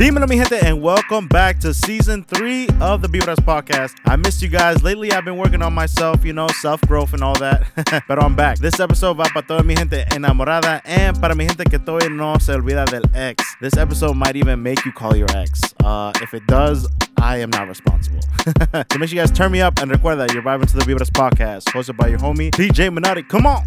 Dímelo, mi gente, and welcome back to season three of the Vibras podcast. I missed you guys. Lately, I've been working on myself, you know, self growth and all that. but I'm back. This episode va para toda mi gente enamorada and para mi gente que todavía no se olvida del ex. This episode might even make you call your ex. Uh, if it does, I am not responsible. so make sure you guys turn me up and recuerda, you're vibing to the Vibras podcast, hosted by your homie DJ Minotti. Come on.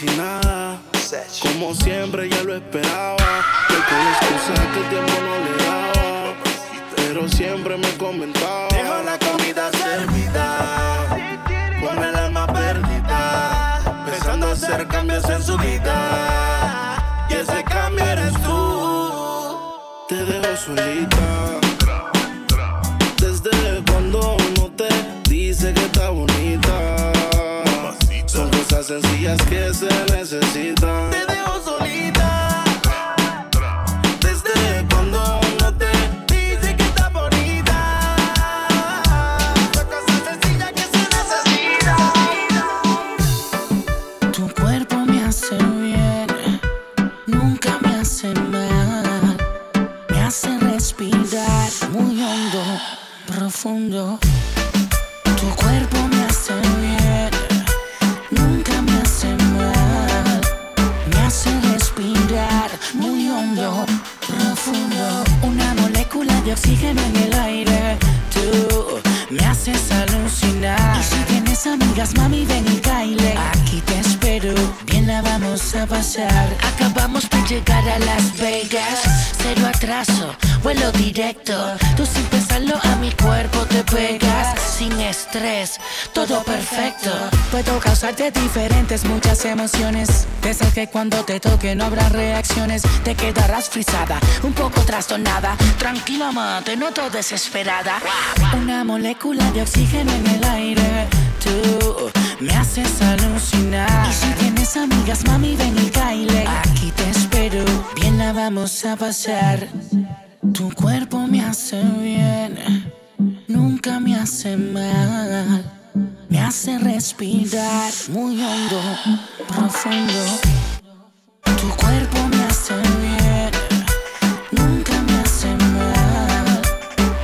Como nada. Siempre ya lo esperaba. Que con excusas que el tiempo no le daba. Pero siempre me comentaba. Dejo la comida servida. Con el alma perdida. Pensando hacer cambios en su vida. Y ese cambio eres tú. Te dejo solita. Desde cuando no te dice que está bonita. Sencillas que se necesitan. Todo perfecto. Puedo causarte diferentes, muchas emociones. De esas que cuando te toque no habrá reacciones. Te quedarás frisada, un poco trastornada. Tranquila, ma, te noto desesperada. Una molécula de oxígeno en el aire. Tú me haces alucinar. Y si tienes amigas, mami, ven y caile. Aquí te espero, bien la vamos a pasar. Tu cuerpo me hace bien, nunca me hace mal. Me hace respirar muy hondo, profundo. Tu cuerpo me hace bien, nunca me hace mal.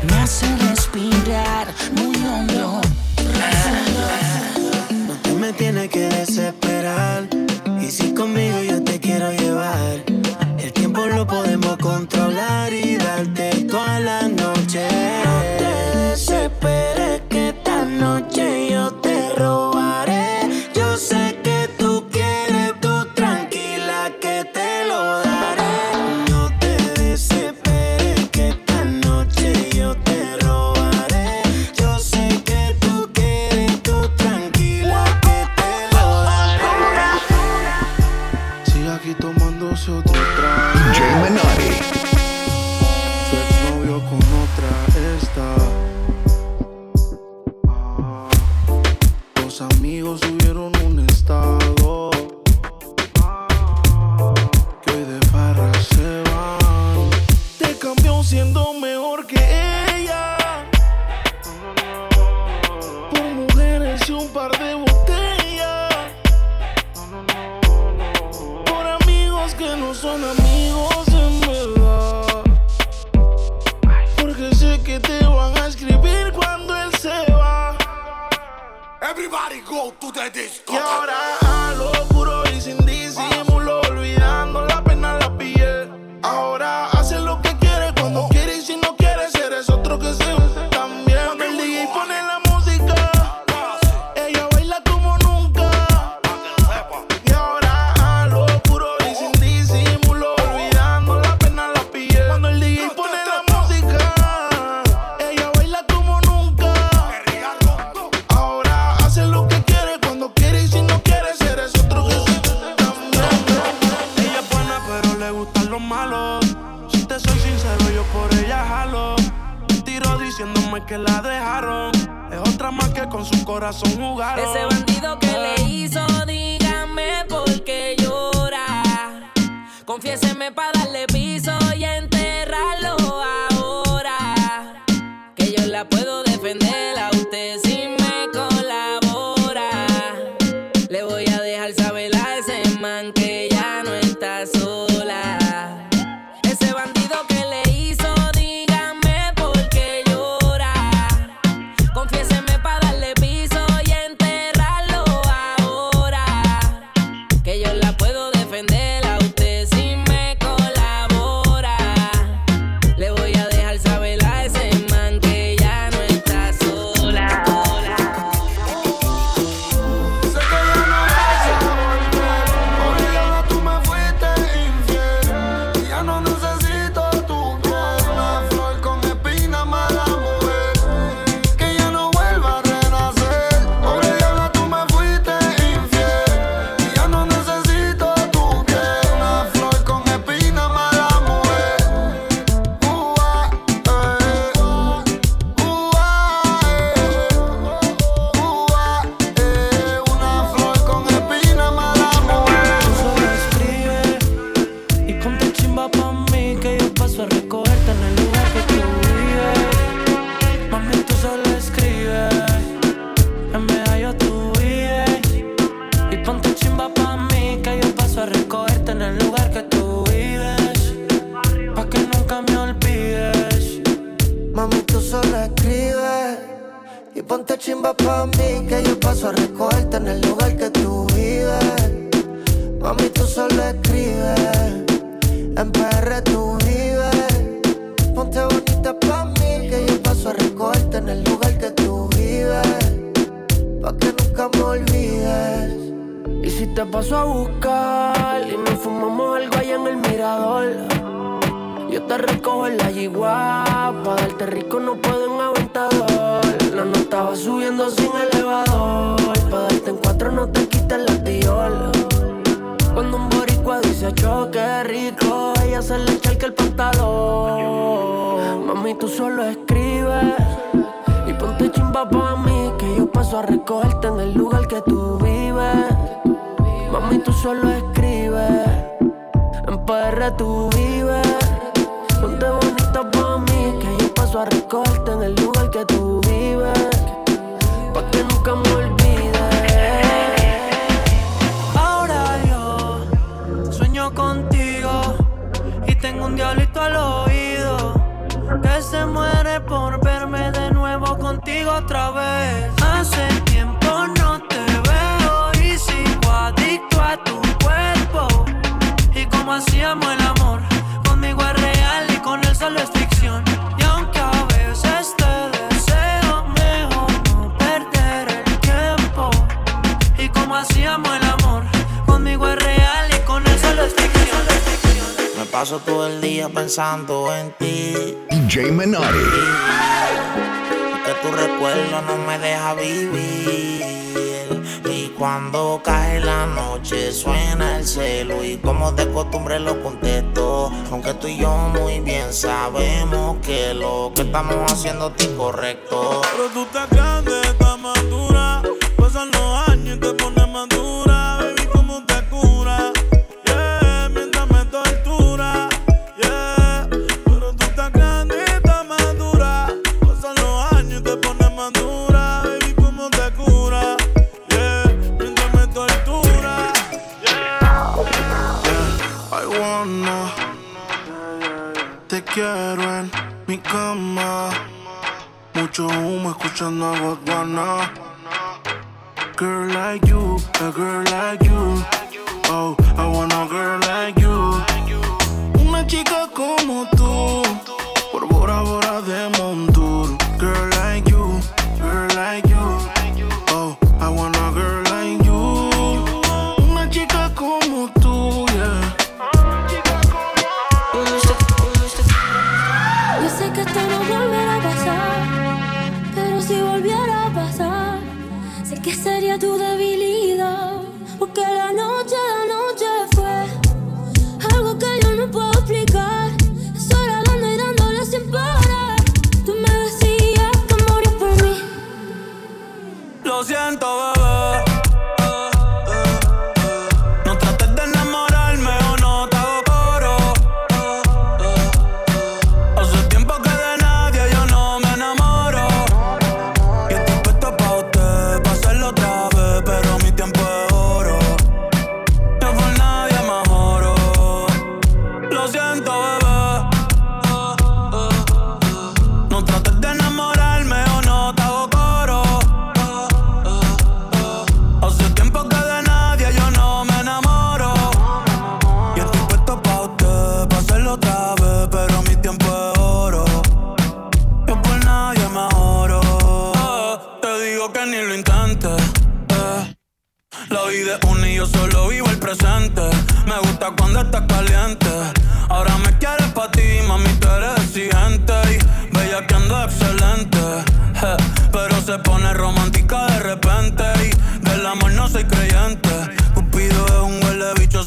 Me hace respirar muy hondo, profundo. No te me tienes que Ese bandido que le hizo, dígame por qué llora. Confiéseme, padre. si te paso a buscar y nos fumamos algo allá en el mirador? Yo te recojo en la yigua, pa' darte rico no puedo en aventador. No, no estaba subiendo sin elevador, pa' darte en cuatro no te quites la tiola. Cuando un boricua dice choque rico, ella se le echa el pantalón. Mami, tú solo escribes y ponte chimba pa' mí, que yo paso a recogerte en el lugar que tú Mami, tú solo escribes. En PR tú vives. Ponte bonita pa' mí, que yo paso a recorte en el lugar que tú vives. Pa' que nunca me olvides. Ahora yo sueño contigo y tengo un diablito al oído que se muere por verme de nuevo contigo otra vez. Hace paso todo el día pensando en ti. DJ Menotti. Que tu recuerdo no me deja vivir. Y cuando cae la noche suena el celo y como de costumbre lo contesto. Aunque tú y yo muy bien sabemos que lo que estamos haciendo es incorrecto. Pero tú estás grande. watching I wanna Girl like you, a girl like you. Oh, I wanna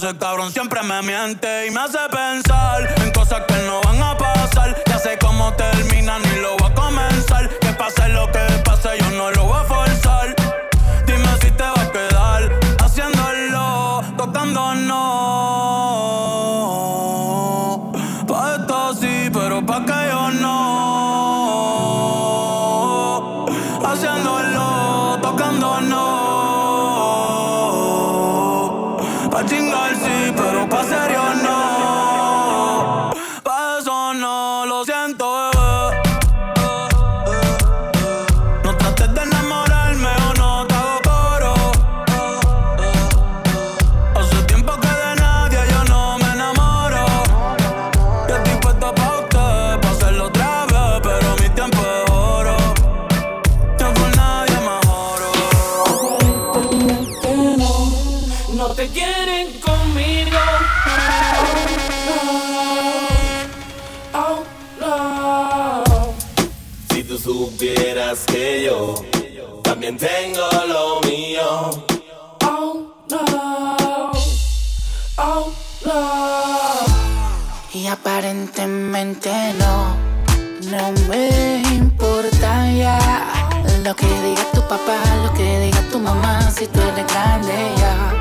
ese cabrón siempre me miente y me hace pensar en cosas que no van a pasar. Ya sé cómo terminan y lo voy a comenzar. Que pase lo que pase, yo no lo voy a forzar. Dime si te vas a quedar haciéndolo, tocándonos. No, no me importa ya. Lo que diga tu papá, lo que diga tu mamá, si tú eres grande ya.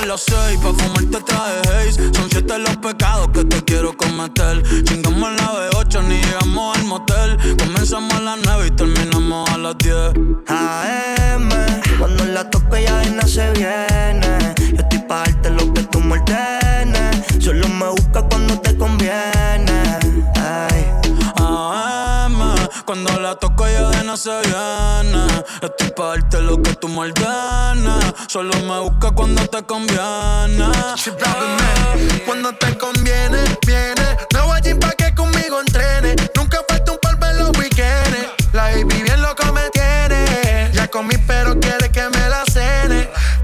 a las seis Pa' fumarte traje haze. Son siete los pecados que te quiero cometer. Chingamos a la B8 ni llegamos al motel. Comenzamos a las nueve y terminamos a las diez. AM Cuando la toco ya ven, no se viene. no se gana. Esto es parte lo que tú mal ganas. Solo me busca cuando te conviene. Cuando te conviene, viene. No voy allí pa' que conmigo entrene. Nunca falta un par en los weekends. La baby bien loco me tiene. Ya comí, pero que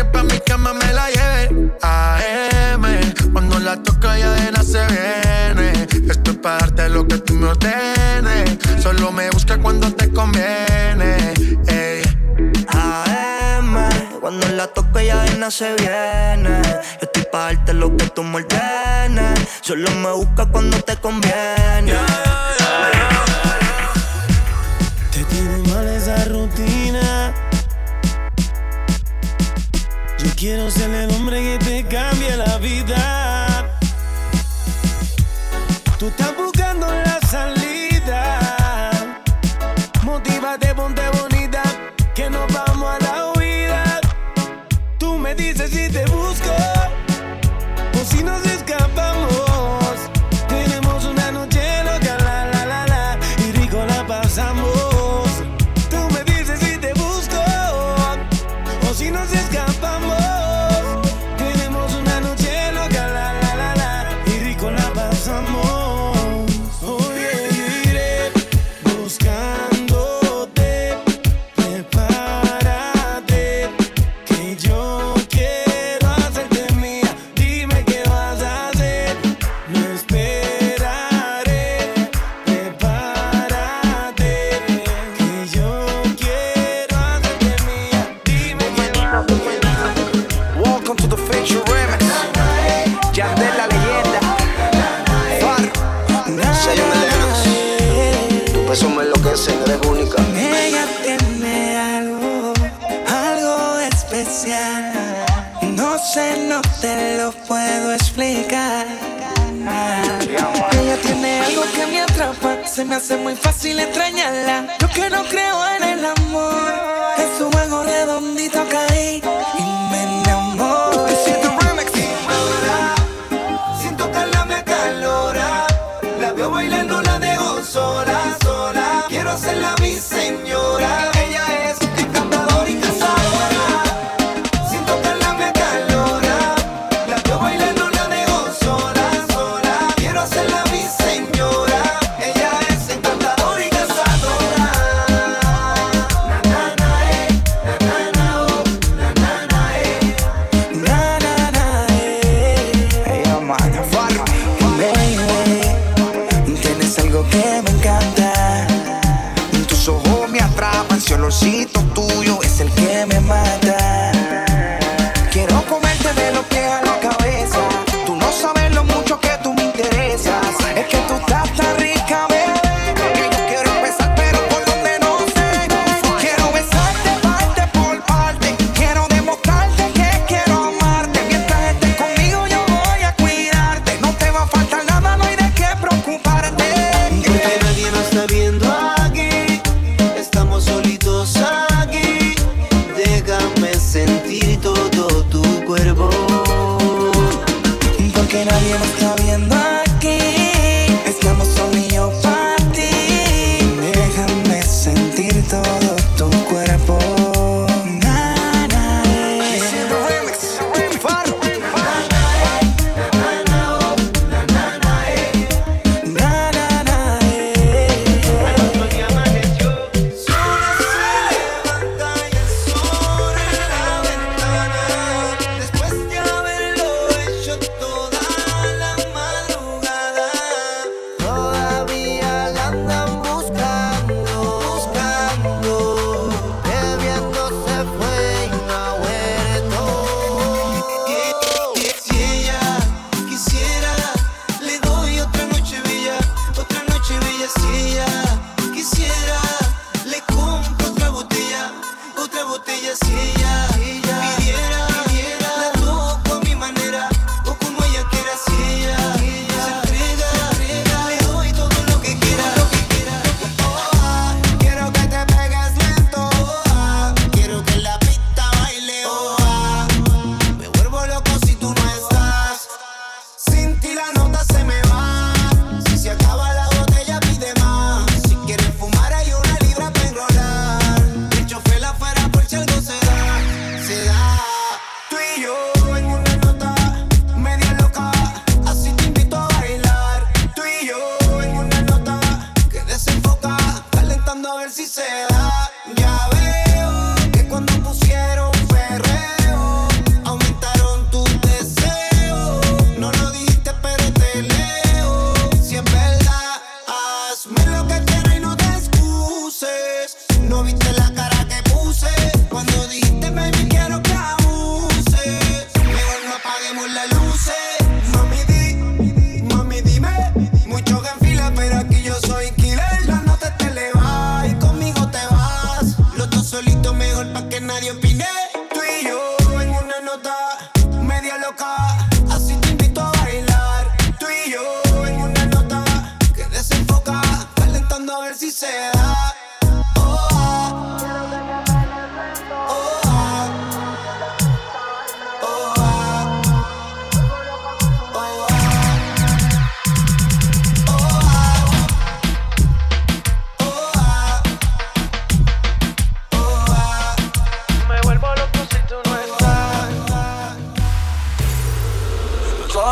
Que pa' mi cama me la lleve. AM, cuando la toca ya de nada se viene. Esto es para darte lo que tú me ordenes. Solo me busca cuando te conviene. AM, cuando la toco ella de nada se viene. Estoy pa' darte lo que tú me ordenes. Solo me busca cuando te conviene. Te tiene mal esa rutina. Yo quiero ser el hombre que te cambie la vida. Tú estás from the guy.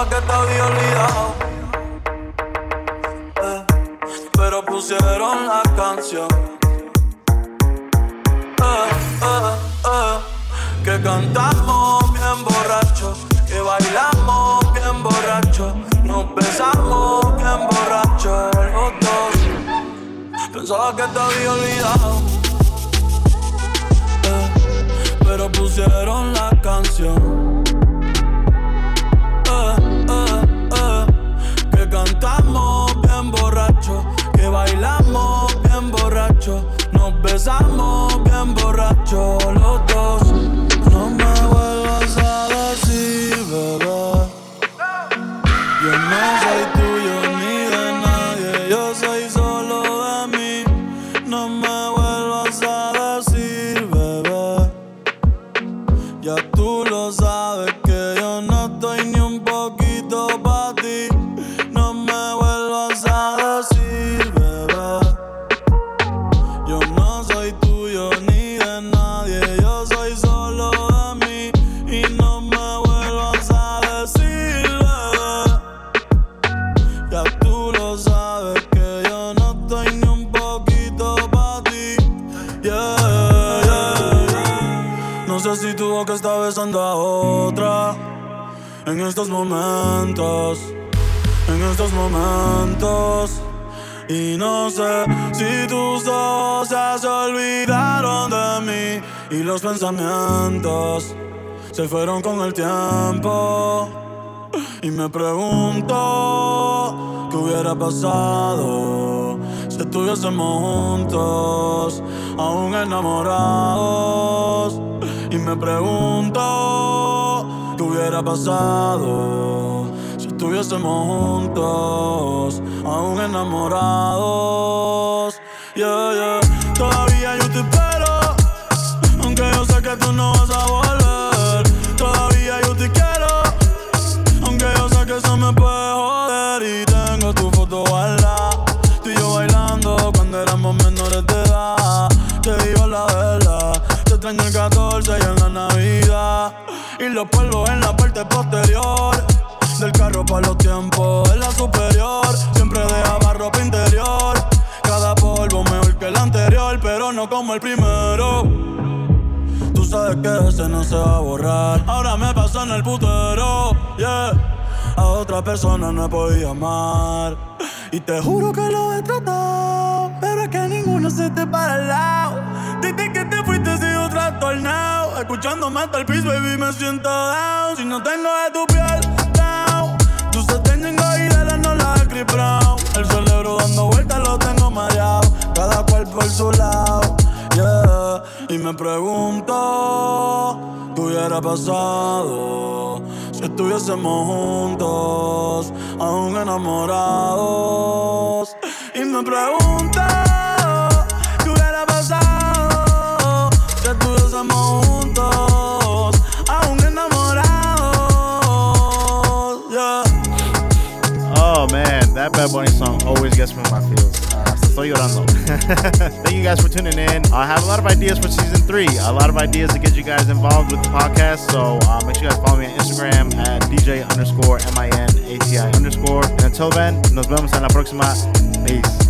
Que te había en estos momentos. Y no sé si tus ojos se olvidaron de mí y los pensamientos se fueron con el tiempo. Y me pregunto qué hubiera pasado si estuviésemos juntos, aún enamorados. Y me pregunto qué hubiera pasado estuviésemos juntos, aún enamorados. Yeah, yeah. Todavía yo te espero, aunque yo sé que tú no vas a volver. Ahora me pasó en el putero, yeah. A otra persona no he podido amar. Y te juro que lo he tratado. Pero es que ninguno se te para al lado. Desde que te fuiste he sido trastornado. Escuchándome hasta el piso, baby, me siento down. Si no tengo de tu piel, down. Tú se tengo y la no la Brown. El cerebro dando vueltas lo tengo mareado. Cada cual por su lado. Me pregunto qué hubiera pasado si estuviésemos juntos, aún enamorados. Y me pregunto qué hubiera pasado si estuviésemos juntos, aún enamorados. Yeah. Oh man, that Bad Bunny song always gets me in my feels. Estoy llorando. Thank you guys for tuning in. I have a lot of ideas for season three. A lot of ideas to get you guys involved with the podcast. So uh, make sure you guys follow me on Instagram at DJ underscore M I N A T I underscore. And until then, nos vemos en la próxima. Peace.